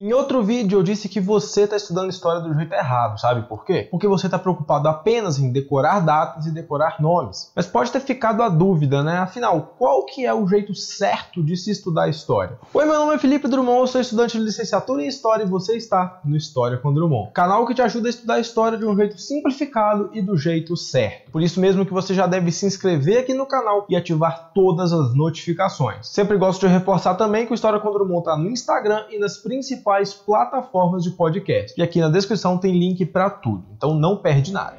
Em outro vídeo eu disse que você está estudando história do jeito errado, sabe por quê? Porque você está preocupado apenas em decorar datas e decorar nomes. Mas pode ter ficado a dúvida, né? Afinal, qual que é o jeito certo de se estudar história? Oi, meu nome é Felipe Drummond, eu sou estudante de licenciatura em História e você está no História com Drummond. Canal que te ajuda a estudar história de um jeito simplificado e do jeito certo. Por isso mesmo que você já deve se inscrever aqui no canal e ativar todas as notificações. Sempre gosto de reforçar também que o História com Drummond está no Instagram e nas principais principais plataformas de podcast. E aqui na descrição tem link para tudo, então não perde nada.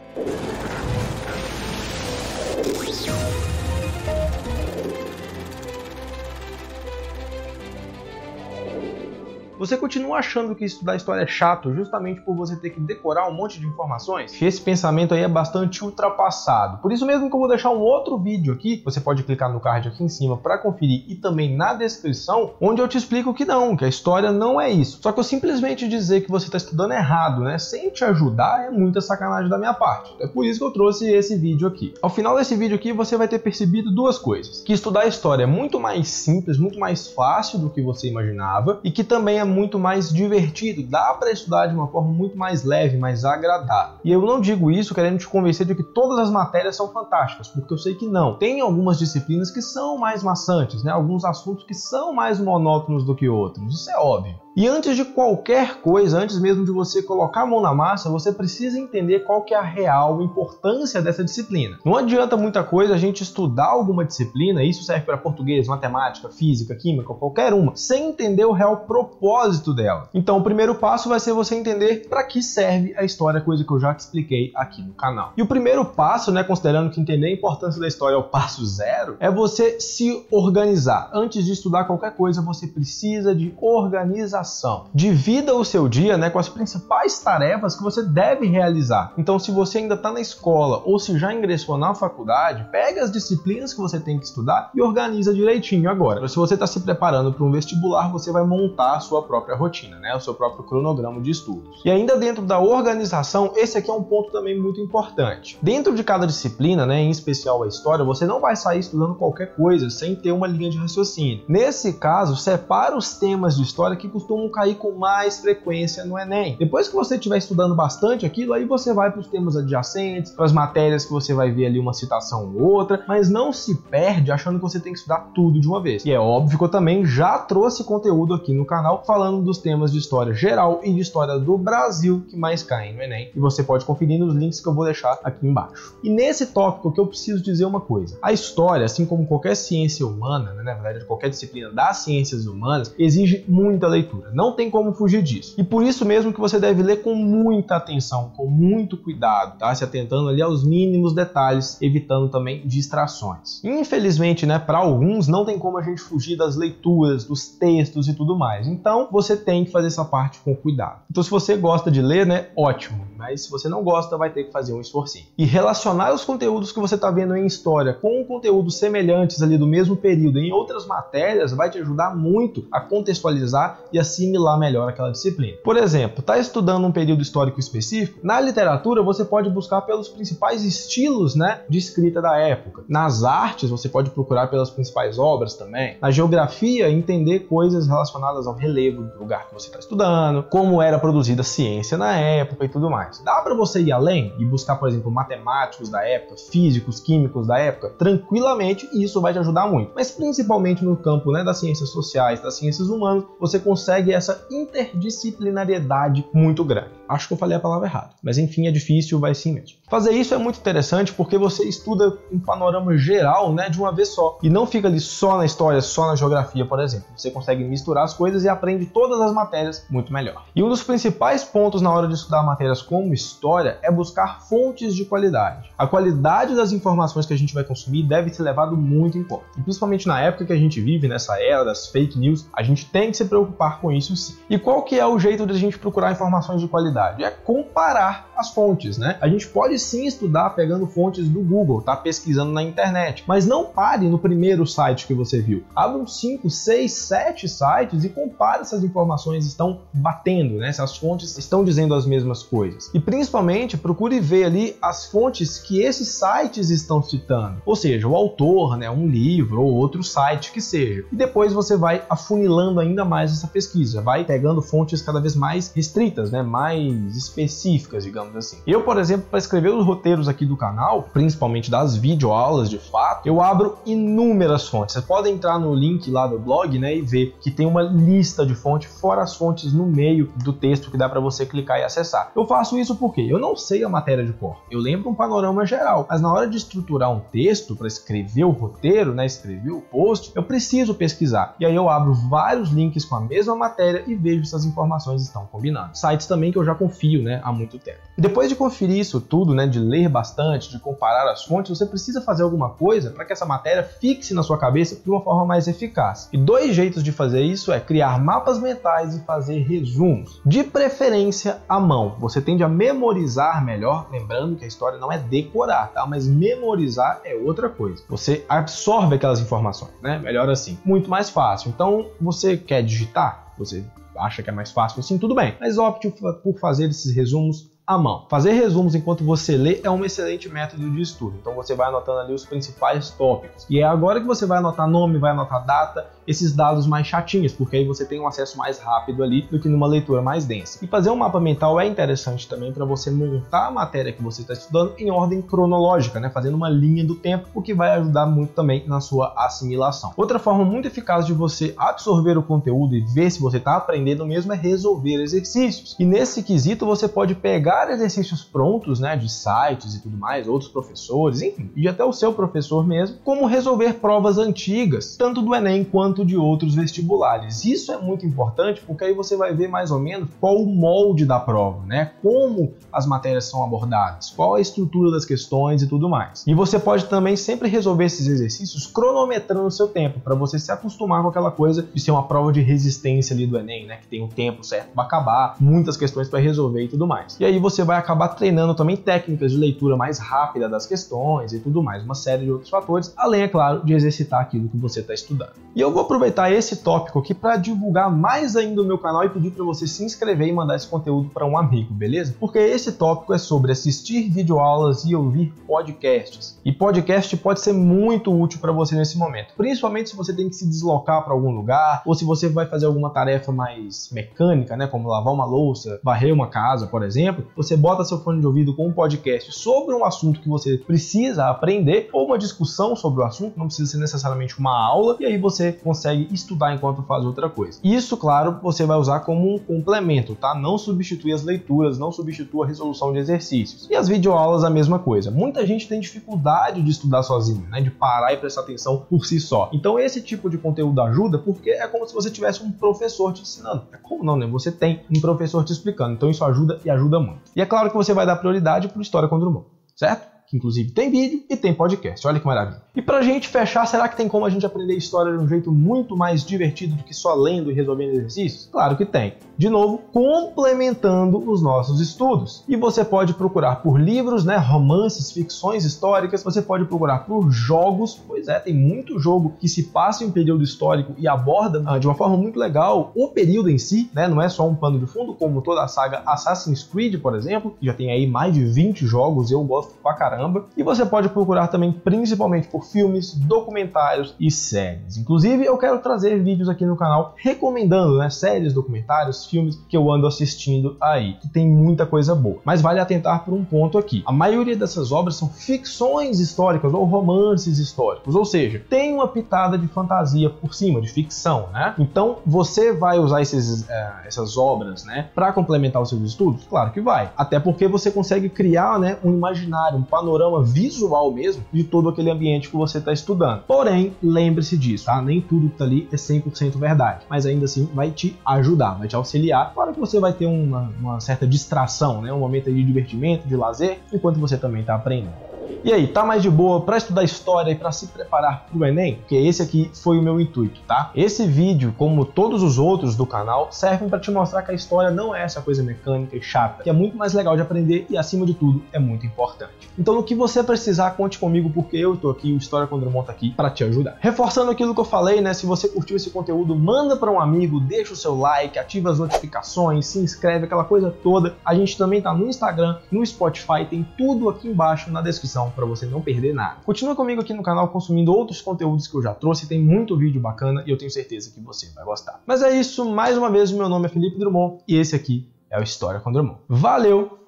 Você continua achando que estudar história é chato justamente por você ter que decorar um monte de informações? Esse pensamento aí é bastante ultrapassado. Por isso mesmo que eu vou deixar um outro vídeo aqui, você pode clicar no card aqui em cima para conferir e também na descrição, onde eu te explico que não, que a história não é isso. Só que eu simplesmente dizer que você está estudando errado, né, sem te ajudar é muita sacanagem da minha parte. É por isso que eu trouxe esse vídeo aqui. Ao final desse vídeo aqui você vai ter percebido duas coisas: que estudar história é muito mais simples, muito mais fácil do que você imaginava e que também é muito mais divertido, dá para estudar de uma forma muito mais leve, mais agradável. E eu não digo isso querendo te convencer de que todas as matérias são fantásticas, porque eu sei que não. Tem algumas disciplinas que são mais maçantes, né? Alguns assuntos que são mais monótonos do que outros. Isso é óbvio. E antes de qualquer coisa, antes mesmo de você colocar a mão na massa, você precisa entender qual que é a real importância dessa disciplina. Não adianta muita coisa a gente estudar alguma disciplina, isso serve para português, matemática, física, química, qualquer uma, sem entender o real propósito dela. Então, o primeiro passo vai ser você entender para que serve a história, coisa que eu já te expliquei aqui no canal. E o primeiro passo, né, considerando que entender a importância da história é o passo zero, é você se organizar. Antes de estudar qualquer coisa, você precisa de organização organização. Divida o seu dia né, com as principais tarefas que você deve realizar. Então, se você ainda está na escola ou se já ingressou na faculdade, pega as disciplinas que você tem que estudar e organiza direitinho agora. Se você está se preparando para um vestibular, você vai montar a sua própria rotina, né, o seu próprio cronograma de estudos. E ainda dentro da organização, esse aqui é um ponto também muito importante. Dentro de cada disciplina, né, em especial a história, você não vai sair estudando qualquer coisa sem ter uma linha de raciocínio. Nesse caso, separa os temas de história que costumam cair com mais frequência no Enem. Depois que você estiver estudando bastante aquilo, aí você vai para os temas adjacentes, para as matérias que você vai ver ali uma citação ou outra, mas não se perde achando que você tem que estudar tudo de uma vez. E é óbvio que eu também já trouxe conteúdo aqui no canal falando dos temas de história geral e de história do Brasil que mais caem no Enem. E você pode conferir nos links que eu vou deixar aqui embaixo. E nesse tópico que eu preciso dizer uma coisa: a história, assim como qualquer ciência humana, né, na verdade qualquer disciplina das ciências humanas, exige muita leitura leitura. Não tem como fugir disso. E por isso mesmo que você deve ler com muita atenção, com muito cuidado, tá? Se atentando ali aos mínimos detalhes, evitando também distrações. Infelizmente, né, para alguns não tem como a gente fugir das leituras, dos textos e tudo mais. Então, você tem que fazer essa parte com cuidado. Então, se você gosta de ler, né, ótimo. Mas se você não gosta, vai ter que fazer um esforcinho. E relacionar os conteúdos que você está vendo em história com conteúdos semelhantes ali do mesmo período em outras matérias vai te ajudar muito a contextualizar e a assimilar melhor aquela disciplina. Por exemplo, está estudando um período histórico específico? Na literatura, você pode buscar pelos principais estilos né, de escrita da época. Nas artes, você pode procurar pelas principais obras também. Na geografia, entender coisas relacionadas ao relevo do lugar que você está estudando, como era produzida a ciência na época e tudo mais. Dá para você ir além e buscar, por exemplo, matemáticos da época, físicos, químicos da época, tranquilamente, e isso vai te ajudar muito. Mas principalmente no campo né, das ciências sociais, das ciências humanas, você consegue consegue essa interdisciplinariedade muito grande. Acho que eu falei a palavra errada, mas enfim, é difícil, vai sim mesmo. Fazer isso é muito interessante porque você estuda um panorama geral, né, de uma vez só, e não fica ali só na história, só na geografia, por exemplo. Você consegue misturar as coisas e aprende todas as matérias muito melhor. E um dos principais pontos na hora de estudar matérias como história é buscar fontes de qualidade. A qualidade das informações que a gente vai consumir deve ser levado muito em conta. E principalmente na época que a gente vive, nessa era das fake news, a gente tem que se preocupar com isso sim. E qual que é o jeito de a gente procurar informações de qualidade? É comparar as fontes, né? A gente pode sim estudar pegando fontes do Google, tá pesquisando na internet, mas não pare no primeiro site que você viu. Abra uns 5, 6, 7 sites e compare se as informações estão batendo, né? Se as fontes estão dizendo as mesmas coisas. E principalmente procure ver ali as fontes que esses sites estão citando. Ou seja, o autor, né, um livro ou outro site que seja. E depois você vai afunilando ainda mais essa pesquisa, vai pegando fontes cada vez mais restritas, né, mais específicas, digamos assim. Eu, por exemplo, para escrever os roteiros aqui do canal, principalmente das videoaulas de fato, eu abro inúmeras fontes. Você pode entrar no link lá do blog, né, e ver que tem uma lista de fontes, fora as fontes no meio do texto que dá para você clicar e acessar. Eu faço isso porque eu não sei a matéria de cor. Eu lembro um panorama geral, mas na hora de estruturar um texto para escrever o roteiro, né, escrever o post, eu preciso pesquisar. E aí eu abro vários links com a mesma matéria e vejo se as informações estão combinando. Sites também que eu já confio, né, há muito tempo. Depois de conferir isso tudo, né, de ler bastante, de comparar as fontes, você precisa fazer alguma coisa para que essa matéria fixe na sua cabeça de uma forma mais eficaz. E dois jeitos de fazer isso é criar mapas mentais e fazer resumos. De preferência à mão. Você tende a memorizar melhor, lembrando que a história não é decorar, tá? Mas memorizar é outra coisa. Você absorve aquelas informações, né? Melhor assim. Muito mais fácil. Então, você quer digitar? Você acha que é mais fácil assim, tudo bem. Mas opte por fazer esses resumos à mão. Fazer resumos enquanto você lê é um excelente método de estudo. Então você vai anotando ali os principais tópicos. E é agora que você vai anotar nome, vai anotar data, esses dados mais chatinhos, porque aí você tem um acesso mais rápido ali do que numa leitura mais densa. E fazer um mapa mental é interessante também para você montar a matéria que você está estudando em ordem cronológica, né? fazendo uma linha do tempo, o que vai ajudar muito também na sua assimilação. Outra forma muito eficaz de você absorver o conteúdo e ver se você está aprendendo mesmo é resolver exercícios. E nesse quesito você pode pegar exercícios prontos, né, de sites e tudo mais, outros professores, enfim, e até o seu professor mesmo, como resolver provas antigas, tanto do Enem quanto quanto de outros vestibulares. Isso é muito importante porque aí você vai ver mais ou menos qual o molde da prova, né? Como as matérias são abordadas, qual a estrutura das questões e tudo mais. E você pode também sempre resolver esses exercícios cronometrando o seu tempo, para você se acostumar com aquela coisa de ser uma prova de resistência ali do Enem, né? Que tem um tempo certo para acabar, muitas questões para resolver e tudo mais. E aí você vai acabar treinando também técnicas de leitura mais rápida das questões e tudo mais, uma série de outros fatores, além, é claro, de exercitar aquilo que você está estudando. E eu vou aproveitar esse tópico aqui para divulgar mais ainda o meu canal e pedir para você se inscrever e mandar esse conteúdo para um amigo, beleza? Porque esse tópico é sobre assistir videoaulas e ouvir podcasts. E podcast pode ser muito útil para você nesse momento, principalmente se você tem que se deslocar para algum lugar ou se você vai fazer alguma tarefa mais mecânica, né, como lavar uma louça, varrer uma casa, por exemplo. Você bota seu fone de ouvido com um podcast sobre um assunto que você precisa aprender ou uma discussão sobre o assunto, não precisa ser necessariamente uma aula, e aí você consegue estudar enquanto faz outra coisa. Isso, claro, você vai usar como um complemento, tá? Não substitui as leituras, não substitua a resolução de exercícios. E as videoaulas a mesma coisa. Muita gente tem dificuldade de estudar sozinho, né? De parar e prestar atenção por si só. Então esse tipo de conteúdo ajuda porque é como se você tivesse um professor te ensinando. É como não, né? Você tem um professor te explicando. Então isso ajuda e ajuda muito. E é claro que você vai dar prioridade para História com Drummond, certo? Que inclusive tem vídeo e tem podcast. Olha que maravilha. E pra gente fechar, será que tem como a gente aprender história de um jeito muito mais divertido do que só lendo e resolvendo exercícios? Claro que tem. De novo, complementando os nossos estudos. E você pode procurar por livros, né, romances, ficções históricas, você pode procurar por jogos, pois é, tem muito jogo que se passa em um período histórico e aborda ah, de uma forma muito legal o período em si, né, não é só um pano de fundo, como toda a saga Assassin's Creed, por exemplo, que já tem aí mais de 20 jogos, eu gosto pra caramba. E você pode procurar também principalmente por filmes, documentários e séries. Inclusive, eu quero trazer vídeos aqui no canal recomendando né, séries, documentários, filmes que eu ando assistindo aí, que tem muita coisa boa. Mas vale atentar por um ponto aqui. A maioria dessas obras são ficções históricas ou romances históricos, ou seja, tem uma pitada de fantasia por cima, de ficção, né? Então, você vai usar esses, é, essas obras, né, para complementar os seus estudos? Claro que vai. Até porque você consegue criar, né, um imaginário, um panorama visual mesmo de todo aquele ambiente que você está estudando. Porém, lembre-se disso, tá? Nem tudo que está ali é 100% verdade, mas ainda assim vai te ajudar, vai te auxiliar. Claro que você vai ter uma, uma certa distração, né? Um momento de divertimento, de lazer, enquanto você também está aprendendo. E aí, tá mais de boa para estudar história e para se preparar para o Enem? Porque esse aqui foi o meu intuito, tá? Esse vídeo, como todos os outros do canal, servem para te mostrar que a história não é essa coisa mecânica e chata, que é muito mais legal de aprender e, acima de tudo, é muito importante. Então, no que você precisar, conte comigo, porque eu tô aqui, o História com Drummond tá aqui para te ajudar. Reforçando aquilo que eu falei, né? Se você curtiu esse conteúdo, manda para um amigo, deixa o seu like, ativa as notificações, se inscreve, aquela coisa toda. A gente também tá no Instagram, no Spotify, tem tudo aqui embaixo na descrição para você não perder nada. Continua comigo aqui no canal consumindo outros conteúdos que eu já trouxe, tem muito vídeo bacana e eu tenho certeza que você vai gostar. Mas é isso, mais uma vez, meu nome é Felipe Drummond e esse aqui é o História com Drummond. Valeu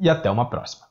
e até uma próxima.